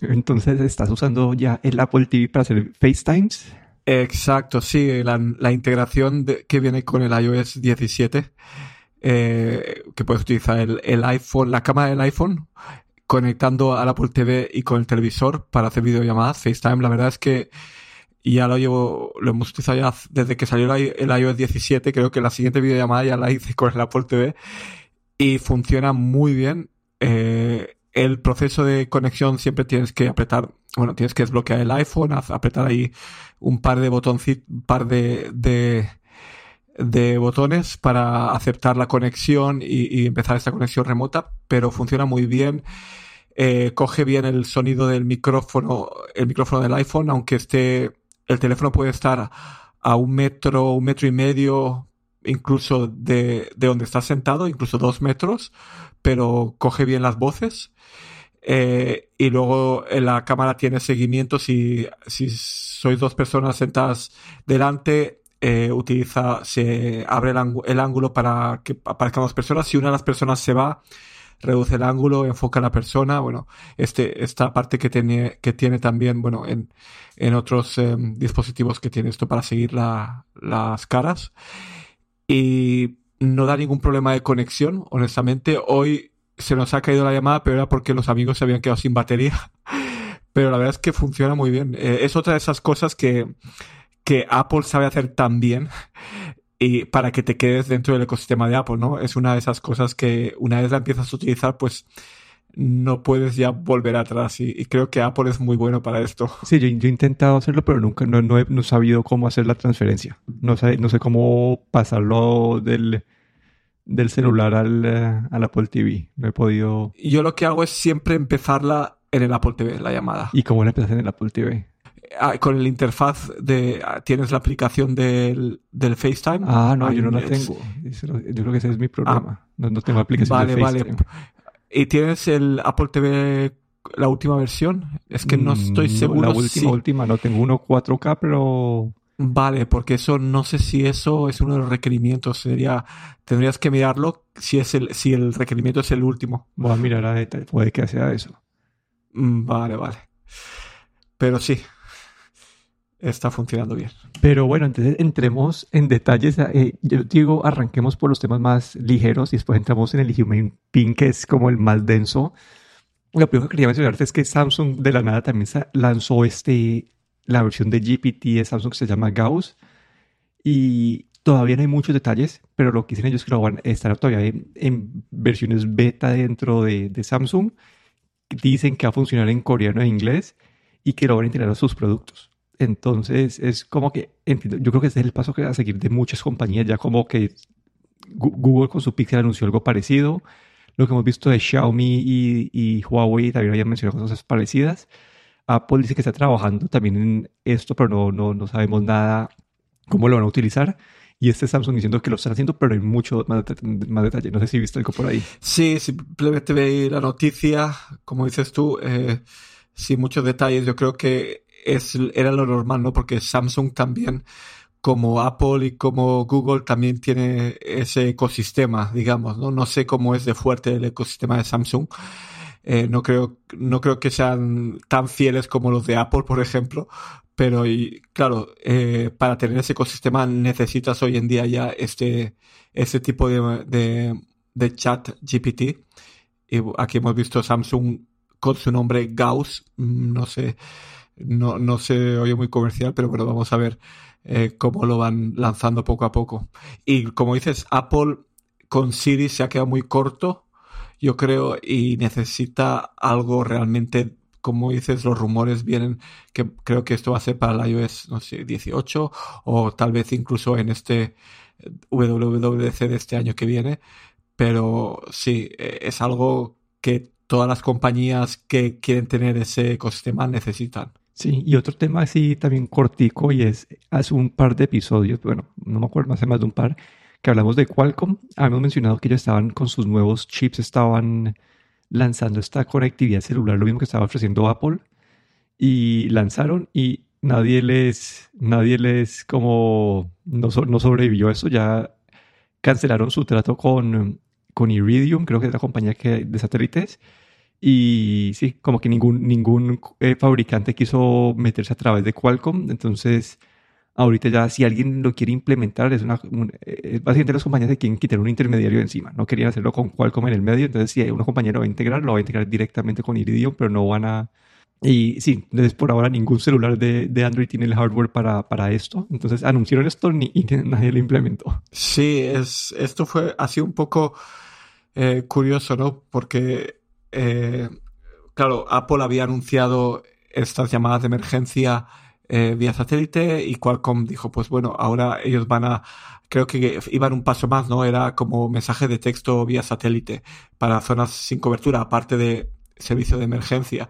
Entonces, ¿estás usando ya el Apple TV para hacer FaceTimes? Exacto, sí, la, integración que viene con el iOS 17, eh, que puedes utilizar el, iPhone, la cámara del iPhone, conectando al Apple TV y con el televisor para hacer videollamadas, FaceTime. La verdad es que ya lo llevo, lo hemos utilizado ya desde que salió el iOS 17, creo que la siguiente videollamada ya la hice con el Apple TV y funciona muy bien. Eh, el proceso de conexión siempre tienes que apretar, bueno, tienes que desbloquear el iPhone, apretar ahí un par de botoncitos, un par de, de, botones para aceptar la conexión y, empezar esta conexión remota, pero funciona muy bien. Eh, coge bien el sonido del micrófono, el micrófono del iPhone, aunque esté, el teléfono puede estar a un metro, un metro y medio, incluso de, de donde estás sentado, incluso dos metros pero coge bien las voces. Eh, y luego en la cámara tiene seguimiento si, si sois dos personas sentadas delante, eh, utiliza, se abre el, ángulo para que aparezcan dos personas. Si una de las personas se va, reduce el ángulo, enfoca a la persona. Bueno, este, esta parte que tiene, que tiene también, bueno, en, en otros em, dispositivos que tiene esto para seguir la, las caras. Y no da ningún problema de conexión, honestamente. Hoy se nos ha caído la llamada, pero era porque los amigos se habían quedado sin batería. Pero la verdad es que funciona muy bien. Eh, es otra de esas cosas que, que Apple sabe hacer tan bien y para que te quedes dentro del ecosistema de Apple, ¿no? Es una de esas cosas que una vez la empiezas a utilizar, pues no puedes ya volver atrás y, creo que Apple es muy bueno para esto. Sí, yo, he intentado hacerlo, pero nunca no, he sabido cómo hacer la transferencia. No sé, no sé cómo pasarlo del, del celular al, eh, al, Apple TV. No he podido... Yo lo que hago es siempre empezarla en el Apple TV, la llamada. ¿Y cómo la empiezas en el Apple TV? Ah, con el interfaz de... Ah, ¿Tienes la aplicación del, del FaceTime? Ah, no, yo no la tengo. Yo creo que ese es mi problema. Ah, no, no, tengo aplicación de FaceTime. Vale, ¿Y tienes el Apple TV, la última versión? Es que no estoy mm, seguro. La última, última, no tengo uno 4K, pero... Vale, porque eso no sé si eso es uno de los requerimientos. Sería, tendrías que mirarlo si es el, si el requerimiento es el último. Voy a mirar a detalle, puede que sea eso. Mm, vale, vale. Pero sí, está funcionando bien. Pero bueno, entonces entremos en detalles. Eh, yo digo, arranquemos por los temas más ligeros y después entramos en el Human Pin, que es como el más denso. Lo primero que quería mencionarte es que Samsung de la nada también lanzó este, la versión de GPT de Samsung que se llama Gauss. Y todavía no hay muchos detalles, pero lo que dicen ellos es que lo van a estar todavía en, versiones beta dentro de, de Samsung. Dicen que va a funcionar en coreano e inglés y que lo van a integrar a sus productos. Entonces es como que, yo creo que es el paso que va a seguir de muchas compañías, ya como que Google con su Pixel anunció algo parecido, lo que hemos visto de Xiaomi y, Huawei también habían mencionado cosas parecidas. Apple dice que está trabajando también en esto, pero no, no, no sabemos nada cómo lo van a utilizar. Y este Samsung diciendo que lo están haciendo, pero hay mucho más, más detalle. No sé si viste algo por ahí. Sí, simplemente veí la noticia, como dices tú, eh, sin muchos detalles. Yo creo que es, era lo normal, ¿no? Porque Samsung también, como Apple y como Google, también tiene ese ecosistema, digamos, ¿no? No sé cómo es de fuerte el ecosistema de Samsung. Eh, no creo, no creo que sean tan fieles como los de Apple, por ejemplo. Pero, y, claro, eh, para tener ese ecosistema necesitas hoy en día ya este, este tipo de, de, de chat GPT. Y aquí hemos visto Samsung con su nombre Gauss, mm, no sé, no, no se oye muy comercial, pero bueno, vamos a ver eh, cómo lo van lanzando poco a poco. Y como dices, Apple con Siri se ha quedado muy corto, yo creo, y necesita algo realmente, como dices, los rumores vienen, que creo que esto va a ser para el iOS, no sé, 18 o tal vez incluso en este WWDC de este año que viene. Pero sí, eh, es algo que todas las compañías que quieren tener ese ecosistema necesitan. Sí, y otro tema así también cortico y es hace un par de episodios, bueno, no me acuerdo, hace más de un par, que hablamos de Qualcomm. Habíamos mencionado que ellos estaban con sus nuevos chips, estaban lanzando esta conectividad celular, lo mismo que estaba ofreciendo Apple, y lanzaron y nadie les, nadie les como no, sobrevivió a eso, ya cancelaron su trato con, con Iridium, creo que es la compañía que, de satélites, Y sí, como que ningún, ningún eh, fabricante quiso meterse a través de Qualcomm. Entonces, ahorita ya si alguien lo quiere implementar, es una, eh, básicamente las compañías se quieren quitar un intermediario encima. No querían hacerlo con Qualcomm en el medio. Entonces, si hay una compañía va a integrar, lo va a integrar directamente con Iridium, pero no van a... Y sí, entonces por ahora ningún celular de, de Android tiene el hardware para, para esto. Entonces anunciaron esto ni, y nadie lo implementó. Sí, es, esto fue así un poco eh, curioso, ¿no? Porque eh, claro, Apple había anunciado estas llamadas de emergencia eh, vía satélite y Qualcomm dijo, pues bueno, ahora ellos van a, creo que iban un paso más, ¿no? Era como mensaje de texto vía satélite para zonas sin cobertura, aparte de servicio de emergencia.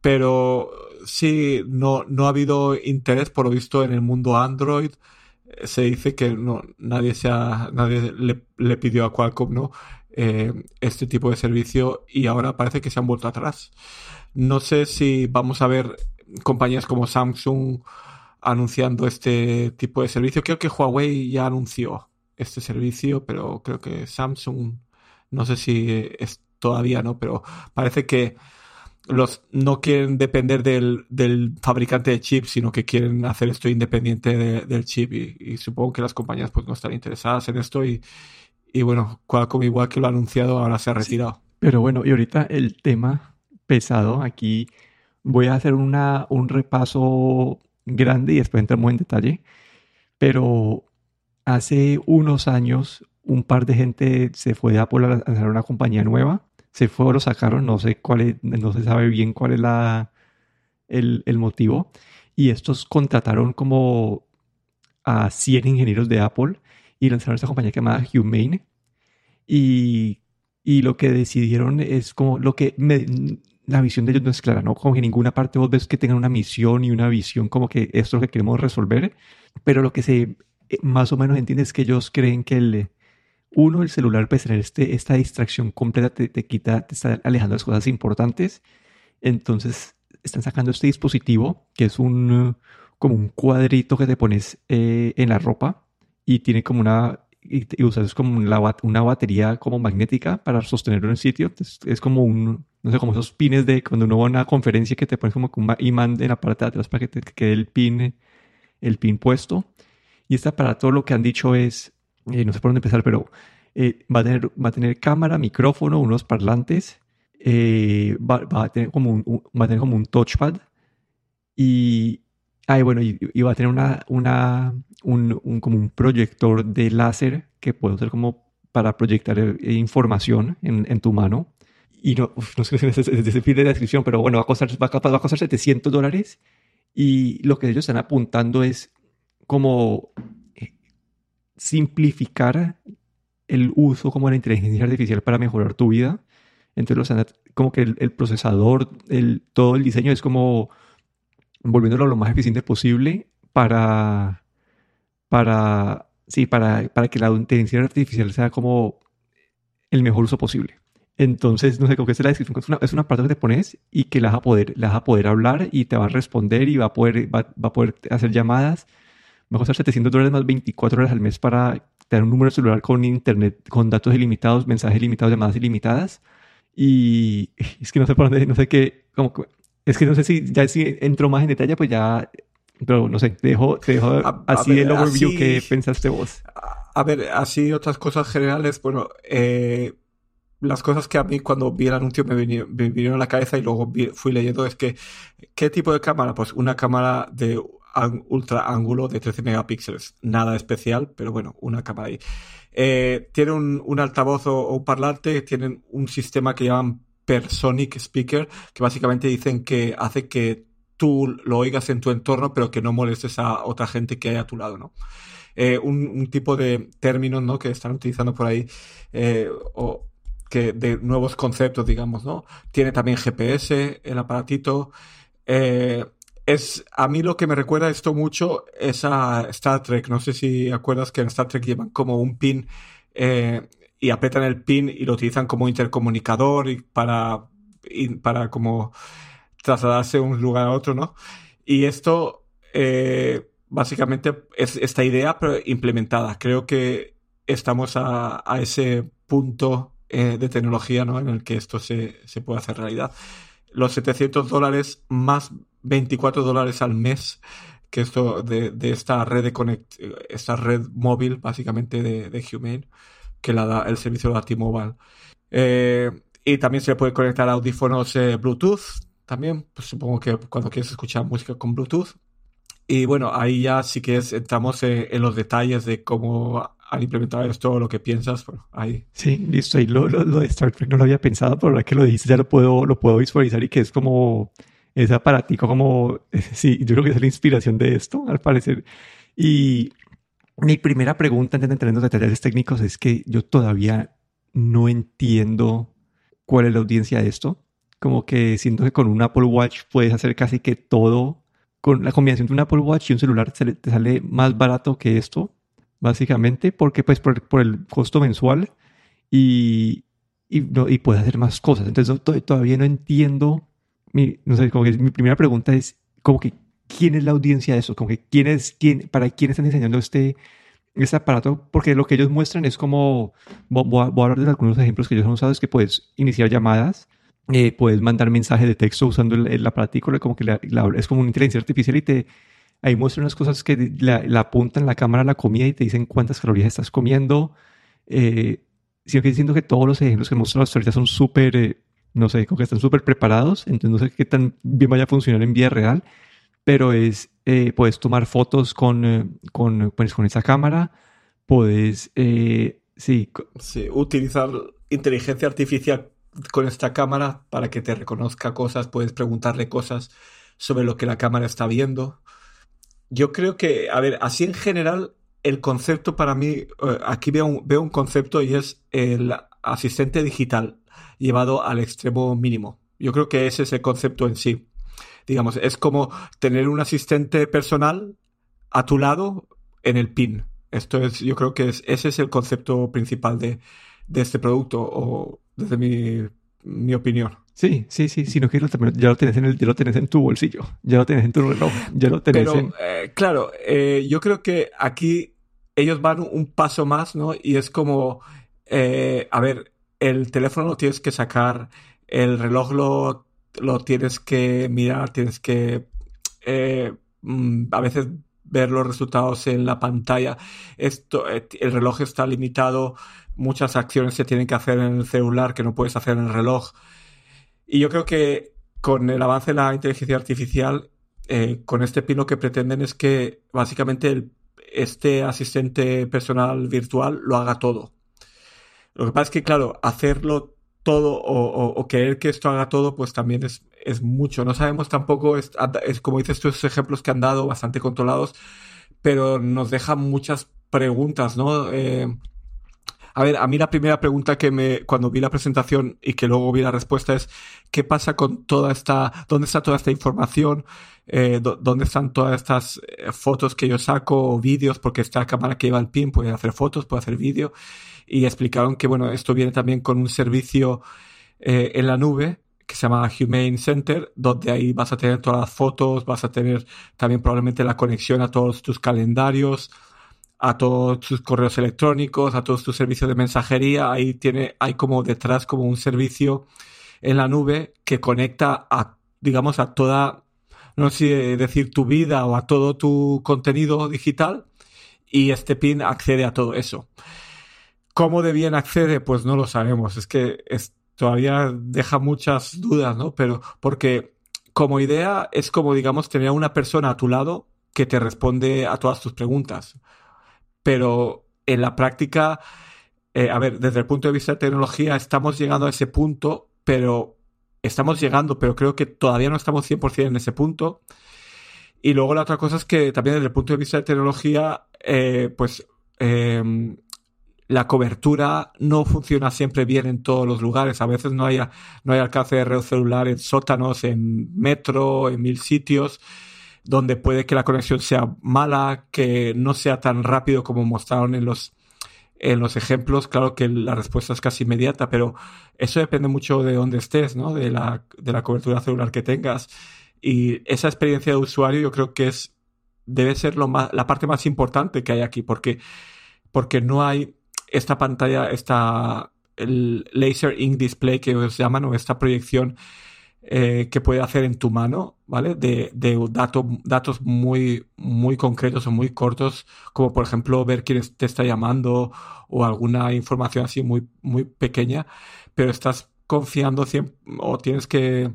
Pero sí, no, no ha habido interés, por lo visto, en el mundo Android. Se dice que no, nadie se nadie le, le pidió a Qualcomm, ¿no? Eh, este tipo de servicio y ahora parece que se han vuelto atrás. No sé si vamos a ver compañías como Samsung anunciando este tipo de servicio. Creo que Huawei ya anunció este servicio, pero creo que Samsung, no sé si es todavía, ¿no? Pero parece que los no quieren depender del, del fabricante de chips, sino que quieren hacer esto independiente del chip y, y, supongo que las compañías pues no están interesadas en esto y, y bueno, Qualcomm igual que lo ha anunciado, ahora se ha retirado. Pero bueno, y ahorita el tema pesado, aquí voy a hacer una, un repaso grande y después entramos en detalle. Pero hace unos años un par de gente se fue de Apple a lanzar una compañía nueva. Se fue o lo sacaron, no sé cuál es, no se sabe bien cuál es la, el, el motivo. Y estos contrataron como a 100 ingenieros de Apple y lanzaron esta compañía llamada Humane. Y, y lo que decidieron es como lo que la visión de ellos no es clara, ¿no? Como que en ninguna parte vos ves que tengan una misión y una visión como que esto es lo que queremos resolver, pero lo que se eh, más o menos entiende es que ellos creen que el, uno, el celular puede tener este, esta distracción completa, te, te quita, te está alejando de las cosas importantes, entonces están sacando este dispositivo que es un como un cuadrito que te pones eh, en la ropa y tiene como una y, usas como una, una, batería como magnética para sostenerlo en el sitio. Es como un, no sé, como esos pines de cuando uno va a una conferencia que te pones como un imán en la parte de atrás para que te quede el pin, el pin puesto. Y este aparato lo que han dicho es, eh, no sé por dónde empezar, pero eh, va, a tener, va a tener cámara, micrófono, unos parlantes, eh, va, va, a tener como un, va a tener como un touchpad y, Ah, bueno, y, va a tener una, una, un, como un proyector de láser que puede ser como para proyectar eh, información en, en, tu mano. Y no, no sé si es ese fin de descripción, pero bueno, va a costar, va a, va a costar 700 dólares. Y lo que ellos están apuntando es como eh, simplificar el uso como de la inteligencia artificial para mejorar tu vida. Entonces, como que el, el procesador, el, todo el diseño es como volviéndolo lo más eficiente posible para, para, sí, para, para que la inteligencia artificial sea como el mejor uso posible. Entonces, no sé, que es la descripción. Es una, es una parte que te pones y que la vas, a poder, la vas a poder hablar y te va a responder y va a poder, va, va a poder hacer llamadas. Va a costar 700 dólares más 24 horas al mes para tener un número celular con internet, con datos ilimitados, mensajes ilimitados, llamadas ilimitadas. Y es que no sé por dónde, no sé qué, como, es que no sé si ya si entro más en detalle, pues ya, pero no sé, te dejo, te dejo a, así el overview que pensaste vos. A, ver, así otras cosas generales, bueno, eh, las cosas que a mí cuando vi el anuncio me vinieron, a la cabeza y luego fui leyendo es que, ¿qué tipo de cámara? Pues una cámara de ultra ángulo de 13 megapíxeles. Nada especial, pero bueno, una cámara ahí. Eh, tiene un, un altavoz o, o, un parlante, tienen un sistema que llaman Personic Speaker, que básicamente dicen que hace que tú lo oigas en tu entorno, pero que no molestes a otra gente que hay a tu lado, ¿no? Eh, un, tipo de términos, ¿no? Que están utilizando por ahí, eh, o que de nuevos conceptos, digamos, ¿no? Tiene también GPS, el aparatito. Eh, es, a mí lo que me recuerda esto mucho es a Star Trek. No sé si acuerdas que en Star Trek llevan como un pin y apretan el pin y lo utilizan como intercomunicador y para, para como trasladarse de un lugar a otro, ¿no? Y esto eh, básicamente es esta idea implementada. Creo que estamos a, ese punto eh, de tecnología ¿no? en el que esto se, se puede hacer realidad. Los 700 dólares más 24 dólares al mes que esto de, de esta red de connect, esta red móvil básicamente de, de Humane que la da el servicio de T-Mobile. Eh, y también se puede conectar audífonos eh, Bluetooth también, pues supongo que cuando quieres escuchar música con Bluetooth. Y bueno, ahí ya sí que entramos en, en los detalles de cómo han implementado esto, lo que piensas, bueno, ahí. Sí, listo. Y lo, lo, lo, de Star Trek no lo había pensado, pero ahora que lo dices ya lo puedo, lo puedo visualizar y que es como ese aparatico como, sí, yo creo que es la inspiración de esto, al parecer. Y mi primera pregunta antes de detalles técnicos es que yo todavía no entiendo cuál es la audiencia de esto. Como que siento que con un Apple Watch puedes hacer casi que todo. Con la combinación de un Apple Watch y un celular te sale más barato que esto, básicamente, porque pues por, el costo mensual y, y, no, y puedes hacer más cosas. Entonces todavía no entiendo mi, no sé, mi primera pregunta es, como que, ¿quién es la audiencia de eso? Como que, ¿quién es, quién, para quién están diseñando este, este aparato? Porque lo que ellos muestran es como, voy a, voy a hablar de algunos ejemplos que ellos han usado, es que puedes iniciar llamadas, eh, puedes mandar mensajes de texto usando el, el como que la, la, es como una inteligencia artificial y te, ahí muestran unas cosas que la, la apuntan la cámara a la comida y te dicen cuántas calorías estás comiendo. Eh, que diciendo que todos los ejemplos que muestran las ahorita son súper eh, no sé, como que están súper preparados, entonces no sé qué tan bien vaya a funcionar en vida real, pero es, eh, puedes tomar fotos con, eh, con, pues, con esa cámara, puedes, eh, sí. Sí, utilizar inteligencia artificial con esta cámara para que te reconozca cosas, puedes preguntarle cosas sobre lo que la cámara está viendo. Yo creo que, a ver, así en general, el concepto para mí, eh, aquí veo un, veo un concepto y es el asistente digital llevado al extremo mínimo. Yo creo que ese es el concepto en sí. Digamos, es como tener un asistente personal a tu lado en el pin. Esto es, yo creo que es, ese es el concepto principal de, de este producto, o desde mi, mi opinión. Sí, sí, sí, sino que ya lo tienes en el, ya lo tienes en tu bolsillo, ya lo tienes en tu reloj, ya lo Pero, en... eh, claro, eh, yo creo que aquí ellos van un paso más, ¿no? Y es como, eh, a ver, el teléfono lo tienes que sacar, el reloj lo, lo tienes que mirar, tienes que eh, mm, a veces ver los resultados en la pantalla. Esto, eh, el reloj está limitado, muchas acciones se tienen que hacer en el celular que no puedes hacer en el reloj. Y yo creo que con el avance de la inteligencia artificial, eh, con este pin lo que pretenden es que básicamente este asistente personal virtual lo haga todo. Lo que pasa es que, claro, hacerlo todo o, o, o querer que esto haga todo, pues también es, es mucho. No sabemos tampoco, es, es, como dices tú, ejemplos que han dado, bastante controlados, pero nos dejan muchas preguntas, ¿no? Eh, a ver, a mí la primera pregunta que me, cuando vi la presentación y que luego vi la respuesta es, ¿qué pasa con toda esta, dónde está toda esta información? Eh, ¿Dónde están todas estas eh, fotos que yo saco o vídeos? Porque esta cámara que lleva el PIN puede hacer fotos, puede hacer vídeo. Y explicaron que, bueno, esto viene también con un servicio eh, en la nube que se llama Humane Center, donde ahí vas a tener todas las fotos, vas a tener también probablemente la conexión a todos tus calendarios, a todos tus correos electrónicos, a todos tus servicios de mensajería. Ahí tiene, hay como detrás como un servicio en la nube que conecta a, digamos, a toda, no sé decir tu vida o a todo tu contenido digital y este pin accede a todo eso. ¿Cómo de bien accede? Pues no lo sabemos. Es que todavía deja muchas dudas, ¿no? Pero porque como idea es como, digamos, tener a una persona a tu lado que te responde a todas tus preguntas pero en la práctica, eh, a ver, desde el punto de vista de tecnología estamos llegando a ese punto, pero estamos llegando, pero creo que todavía no estamos 100% en ese punto. Y luego la otra cosa es que también desde el punto de vista de tecnología, eh, pues eh, la cobertura no funciona siempre bien en todos los lugares. A veces no hay, no hay alcance de red celular en sótanos, en metro, en mil sitios donde puede que la conexión sea mala, que no sea tan rápido como mostraron en los, en los ejemplos. Claro que la respuesta es casi inmediata, pero eso depende mucho de dónde estés, ¿no? De la, de la cobertura celular que tengas. Y esa experiencia de usuario yo creo que es, debe ser lo más, la parte más importante que hay aquí, porque, porque no hay esta pantalla, esta, el laser ink display que os llaman o esta proyección eh, que puede hacer en tu mano, ¿vale? De, de datos muy, muy concretos o muy cortos, como por ejemplo ver quién te está llamando o alguna información así muy, muy pequeña, pero estás confiando o tienes que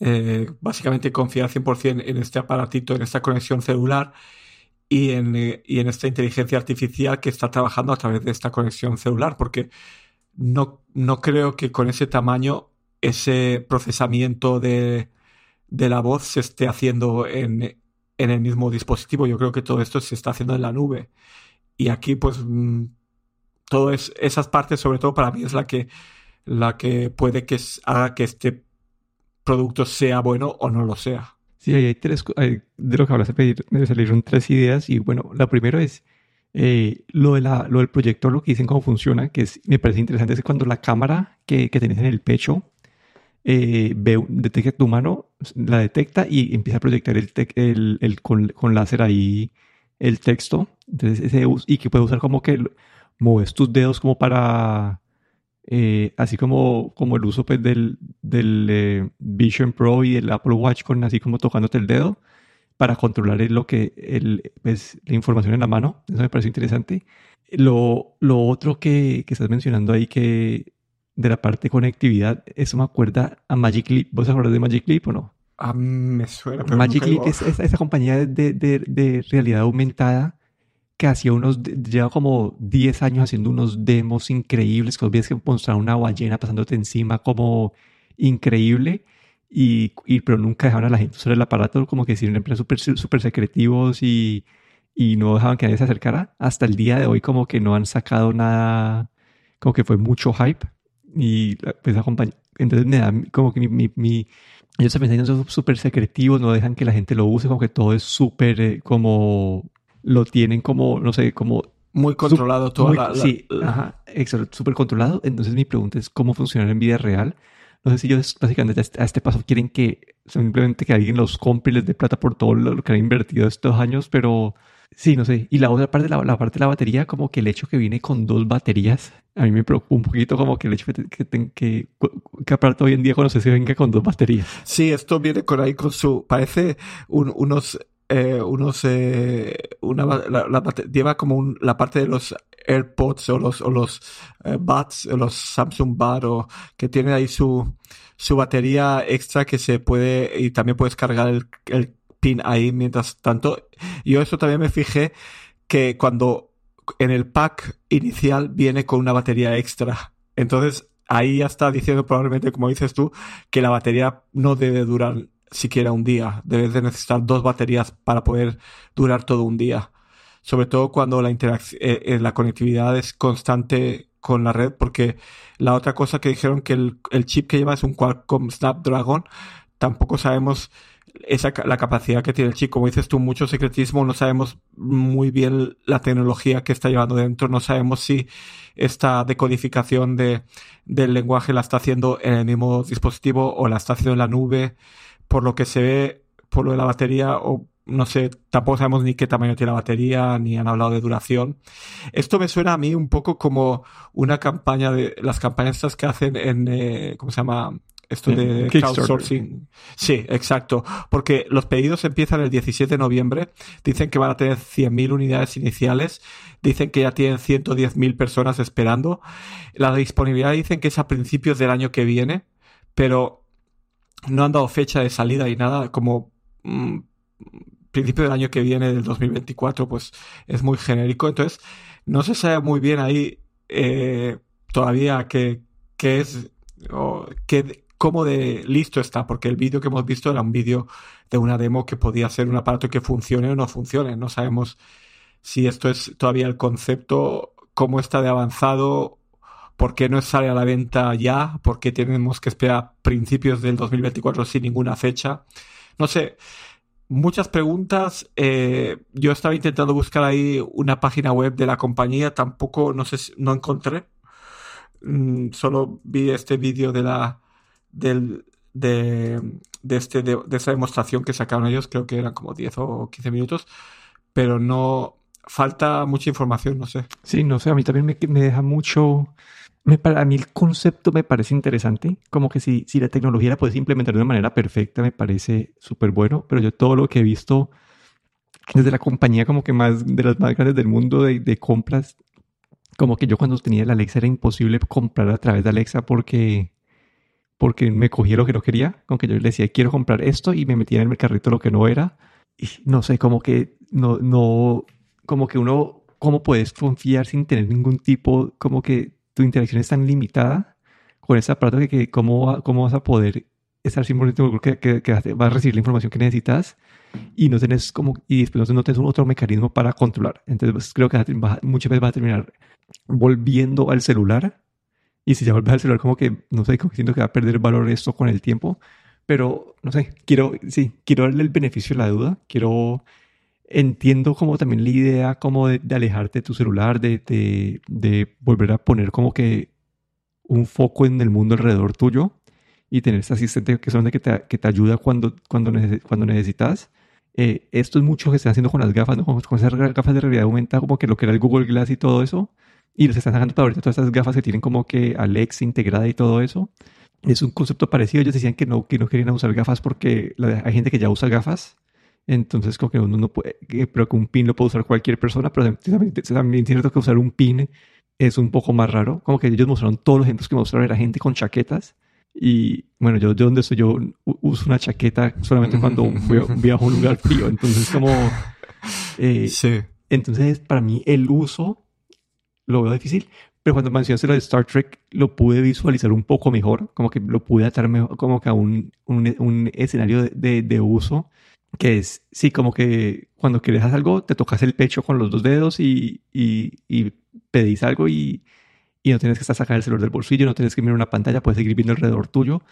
eh, básicamente confiar 100% en este aparatito, en esta conexión celular y en, eh, y en esta inteligencia artificial que está trabajando a través de esta conexión celular, porque no, no creo que con ese tamaño ese procesamiento de, la voz se esté haciendo en, el mismo dispositivo. Yo creo que todo esto se está haciendo en la nube. Y aquí, pues, mm, todas esas partes, sobre todo para mí, es la que, la que puede que haga que este producto sea bueno o no lo sea. Sí, hay tres, de lo que hablas me salieron tres ideas y bueno, la primera es eh, lo, de la, lo del proyector, lo que dicen cómo funciona, que es, me parece interesante, es cuando la cámara que, que tenés en el pecho eh, ve, detecta tu mano, la detecta y empieza a proyectar el, el, con, con, láser ahí el texto. Entonces, ese, y que puede usar como que mueves tus dedos como para, eh, así como, como el uso pues, del, del eh, Vision Pro y el Apple Watch con así como tocándote el dedo para controlar lo que el, pues, la información en la mano. Eso me parece interesante. Lo, lo otro que, que estás mencionando ahí que de la parte de conectividad, eso me acuerda a Magic Leap. ¿Vos acuerdas de Magic Leap o no? A mí me suena. Pero Magic Leap es esa, compañía de, de, de, realidad aumentada que hacía unos, lleva como 10 años haciendo unos demos increíbles, que ves que mostrar una ballena pasándote encima como increíble, y, y, pero nunca dejaban a la gente usar el aparato, como que siempre súper super secretivos y, y no dejaban que nadie se acercara. Hasta el día de hoy como que no han sacado nada, como que fue mucho hype y pues. Entonces me da como que mi, mi, mi ellos también son súper secretivos, no dejan que la gente lo use, como que todo es súper eh, como lo tienen como, no sé, como muy controlado todo. La, sí, ajá, súper controlado. Entonces mi pregunta es cómo funciona en vida real. No sé si ellos básicamente a este, paso quieren que simplemente que alguien los compre y les dé plata por todo lo que han invertido estos años, pero Sí, no sé. Y la otra parte, la, la, parte de la batería, como que el hecho que viene con dos baterías, a mí me preocupa un poquito como que el hecho que, que, que, que aparte hoy en día sé si venga con dos baterías. Sí, esto viene con ahí con su, parece unos, eh, una, la, lleva como un, la parte de los AirPods o los, o los eh, Buds, o los Samsung Buds, o que tiene ahí su, su batería extra que se puede, y también puedes cargar el, el pin ahí mientras tanto. Yo eso también me fijé que cuando en el pack inicial viene con una batería extra. Entonces ahí ya está diciendo probablemente, como dices tú, que la batería no debe durar siquiera un día. Debes de necesitar dos baterías para poder durar todo un día. Sobre todo cuando la eh, eh, la conectividad es constante con la red, porque la otra cosa que dijeron que el, el chip que lleva es un Qualcomm Snapdragon, tampoco sabemos esa, la capacidad que tiene el chip. Como dices tú, mucho secretismo, no sabemos muy bien la tecnología que está llevando dentro, no sabemos si esta decodificación de, del lenguaje la está haciendo en el mismo dispositivo o la está haciendo en la nube, por lo que se ve, por lo de la batería o no sé, tampoco sabemos ni qué tamaño tiene la batería, ni han hablado de duración. Esto me suena a mí un poco como una campaña de las campañas estas que hacen en, eh, ¿cómo se llama? Esto de crowdsourcing. Sí, exacto. Porque los pedidos empiezan el 17 de noviembre. Dicen que van a tener 100.000 unidades iniciales. Dicen que ya tienen 110.000 personas esperando. La disponibilidad dicen que es a principios del año que viene. Pero no han dado fecha de salida y nada. Como mm, principio del año que viene, del 2024, pues es muy genérico. Entonces, no se sabe muy bien ahí eh, todavía qué, qué es o qué, cómo de listo está, porque el vídeo que hemos visto era un vídeo de una demo que podía ser un aparato que funcione o no funcione. No sabemos si esto es todavía el concepto, cómo está de avanzado, por qué no sale a la venta ya, por qué tenemos que esperar principios del 2024 sin ninguna fecha. No sé, muchas preguntas. Eh, yo estaba intentando buscar ahí una página web de la compañía, tampoco, no sé, no encontré. Mm, solo vi este vídeo de la del, de, de, este, de, esa demostración que sacaron ellos, creo que eran como 10 o 15 minutos, pero no falta mucha información, no sé. Sí, no sé, a mí también me deja mucho, me, para mí el concepto me parece interesante, como que si, si la tecnología la puedes implementar de una manera perfecta, me parece súper bueno, pero yo todo lo que he visto desde la compañía como que más, de las más grandes del mundo de, compras, como que yo cuando tenía la Alexa era imposible comprar a través de Alexa porque, porque me cogía lo que no quería, como que yo le decía quiero comprar esto y me metía en el carrito lo que no era, y no sé, como que no, no, como que uno, ¿cómo puedes confiar sin tener ningún tipo, como que tu interacción es tan limitada con ese aparato que, que cómo, cómo vas a poder estar 100% seguro que, que, que vas a recibir la información que necesitas y no tenés como y después no tenés otro mecanismo para controlar. Entonces pues, creo que muchas veces vas a terminar volviendo al celular y si ya vuelves al celular como que no sé, como que siento que va a perder valor esto con el tiempo, pero no sé, quiero sí, quiero darle el beneficio de la duda, quiero entiendo como también la idea como de, alejarte de tu celular, de, de, de, volver a poner como que un foco en el mundo alrededor tuyo y tener ese asistente que, son de que, te, que te ayuda cuando, cuando, cuando necesitas. Eh, esto es mucho que se está haciendo con las gafas, ¿no? con, esas gafas de realidad aumentada, como que lo que era el Google Glass y todo eso. Y los están sacando para ahorita todas esas gafas que tienen como que Alex integrada y todo eso. Es un concepto parecido. Ellos decían que no, que no querían usar gafas porque hay gente que ya usa gafas entonces, como que uno no puede, pero que un pin lo puede usar cualquier persona, pero también, también es cierto que usar un pin es un poco más raro. Como que ellos mostraron todos los ejemplos que mostraron era gente con chaquetas. Y bueno, yo de donde soy, yo uso una chaqueta solamente cuando viajo a un lugar frío. Entonces, como. Eh, sí. Entonces, para mí, el uso lo veo difícil. Pero cuando mencionaste lo de Star Trek, lo pude visualizar un poco mejor. Como que lo pude atar mejor, como que a un, un, un escenario de, de, de uso que es, sí, como que cuando quieres algo, te tocas el pecho con los dos dedos y, y, y pedís algo y, y, no tienes que estar sacando el celular del bolsillo, no tienes que mirar una pantalla, puedes seguir viendo alrededor tuyo.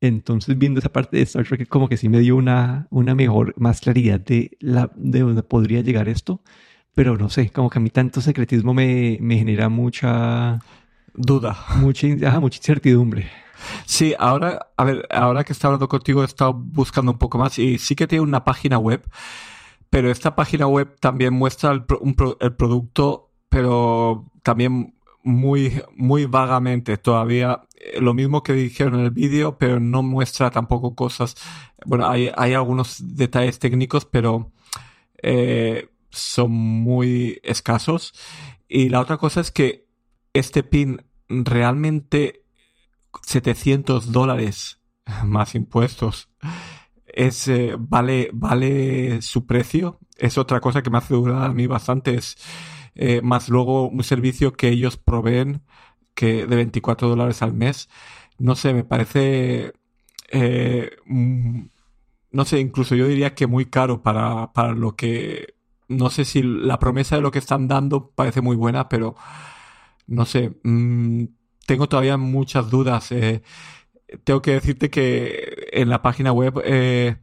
Entonces, viendo esa parte de Star Trek, como que sí me dio una, una mejor, más claridad de, la, de dónde podría llegar esto. Pero no sé, como que a mí tanto secretismo me, me genera mucha... Duda. Mucha, mucha incertidumbre. Sí, ahora, a ver, ahora que estoy hablando contigo he estado buscando un poco más y sí que tiene una página web, pero esta página web también muestra el, el producto, pero también muy, muy vagamente todavía. Eh, lo mismo que dijeron en el vídeo, pero no muestra tampoco cosas. Bueno, hay, hay algunos detalles técnicos, pero eh, son muy escasos. Y la otra cosa es que este pin realmente 700 dólares más impuestos. Es, eh, vale, vale su precio. Es otra cosa que me hace dudar a mí bastante. Es eh, más luego un servicio que ellos proveen que de 24 dólares al mes. No sé, me parece, eh, mm, no sé, incluso yo diría que muy caro para, para lo que, no sé si la promesa de lo que están dando parece muy buena, pero no sé, mm, tengo todavía muchas dudas. Eh, tengo que decirte que en la página web eh,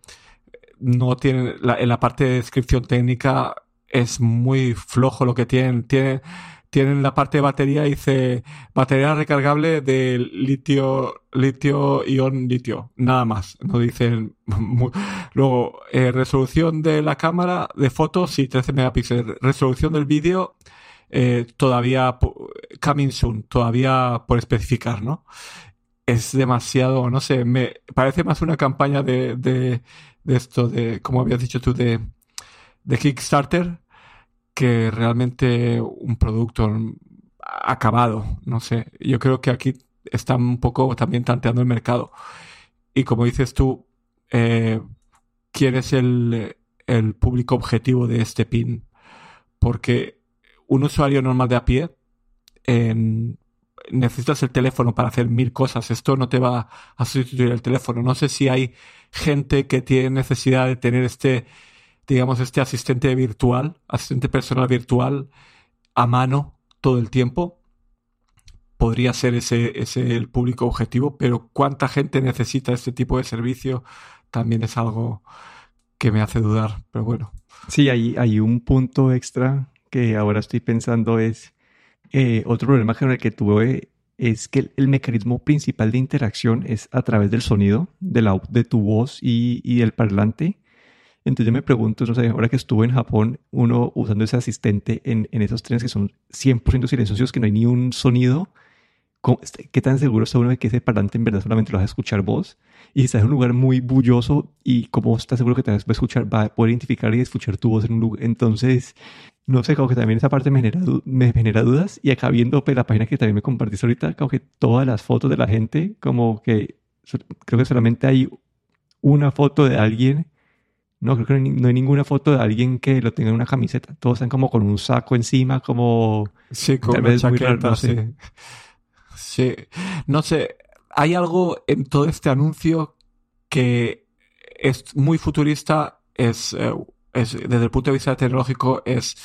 no tienen, en la parte de descripción técnica es muy flojo lo que tienen. Tienen, tienen la parte de batería, dice batería recargable de litio, litio ion litio, nada más. No dicen. Luego, eh, resolución de la cámara de fotos, sí, 13 megapíxeles. Resolución del vídeo, eh, todavía coming soon, todavía por especificar, ¿no? Es demasiado, no sé, me parece más una campaña de, de, esto, de, como habías dicho tú, de, de Kickstarter, que realmente un producto acabado, no sé. Yo creo que aquí están un poco también tanteando el mercado. Y como dices tú, eh, ¿quién es el, el público objetivo de este pin? Porque un usuario normal de a pie, necesitas el teléfono para hacer mil cosas. Esto no te va a sustituir el teléfono. No sé si hay gente que tiene necesidad de tener este, digamos, este asistente virtual, asistente personal virtual a mano todo el tiempo. Podría ser ese, ese el público objetivo, pero cuánta gente necesita este tipo de servicio también es algo que me hace dudar. Pero bueno. Sí, hay, hay un punto extra que ahora estoy pensando es, eh, otro problema el que tuve es que el, mecanismo principal de interacción es a través del sonido, de, la, de tu voz y, y del parlante. Entonces yo me pregunto, no sé, ahora que estuve en Japón, uno usando ese asistente en, en esos trenes que son 100% silenciosos, que no hay ni un sonido, este, ¿qué tan seguro está uno de que ese parlante en verdad solamente lo vas a escuchar vos? Y si estás en un lugar muy bulloso y cómo estás seguro que te vas a escuchar, va a poder identificar y escuchar tu voz en un lugar. Entonces, no sé, como que también esa parte me genera, me genera dudas. Y acá viendo pues, la página que también me compartiste ahorita, como que todas las fotos de la gente, como que creo que solamente hay una foto de alguien. No, creo que no hay, ninguna foto de alguien que lo tenga en una camiseta. Todos están como con un saco encima, como... Sí, con una chaqueta, sí. Sí, no sé, hay algo en todo este anuncio que es muy futurista, es, eh, es desde el punto de vista tecnológico es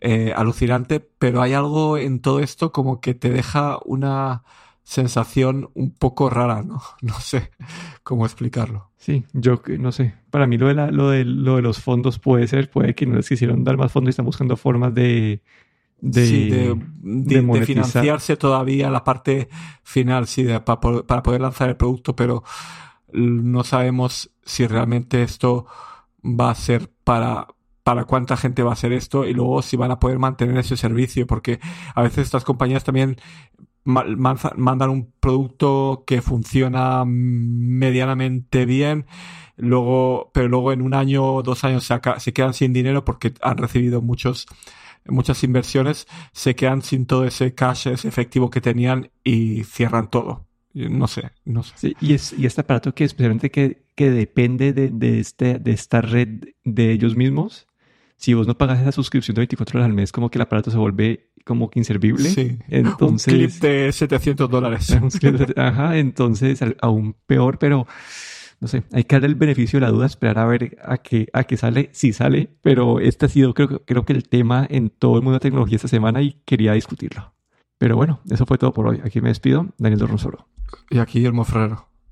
eh, alucinante, pero hay algo en todo esto como que te deja una sensación un poco rara, ¿no? No sé cómo explicarlo. Sí, yo no sé. Para mí lo de, la, lo de, lo de los fondos puede ser, puede que no les quisieron dar más fondos y están buscando formas de, de, de, financiarse todavía la parte final, sí, para, poder lanzar el producto, pero no sabemos si realmente esto va a ser para, para cuánta gente va a ser esto y luego si van a poder mantener ese servicio, porque a veces estas compañías también mandan un producto que funciona medianamente bien, luego, pero luego en un año o dos años se, quedan sin dinero porque han recibido muchos muchas inversiones se quedan sin todo ese cash, ese efectivo que tenían y cierran todo. No sé, no sé. Y, es, y este aparato que especialmente que, que depende de, de, este, de esta red de ellos mismos, si vos no pagas esa suscripción de 24 horas al mes, como que el aparato se vuelve como que inservible. Sí. Entonces, un clip de 700 dólares. Ajá, entonces aún peor, pero no sé, hay que darle el beneficio de la duda, esperar a ver a qué, a qué sale, si sale, pero este ha sido creo, creo que el tema en todo el mundo de tecnología esta semana y quería discutirlo. Pero bueno, eso fue todo por hoy. Aquí me despido, Daniel Dorronsoro. Y aquí Guillermo Ferrero.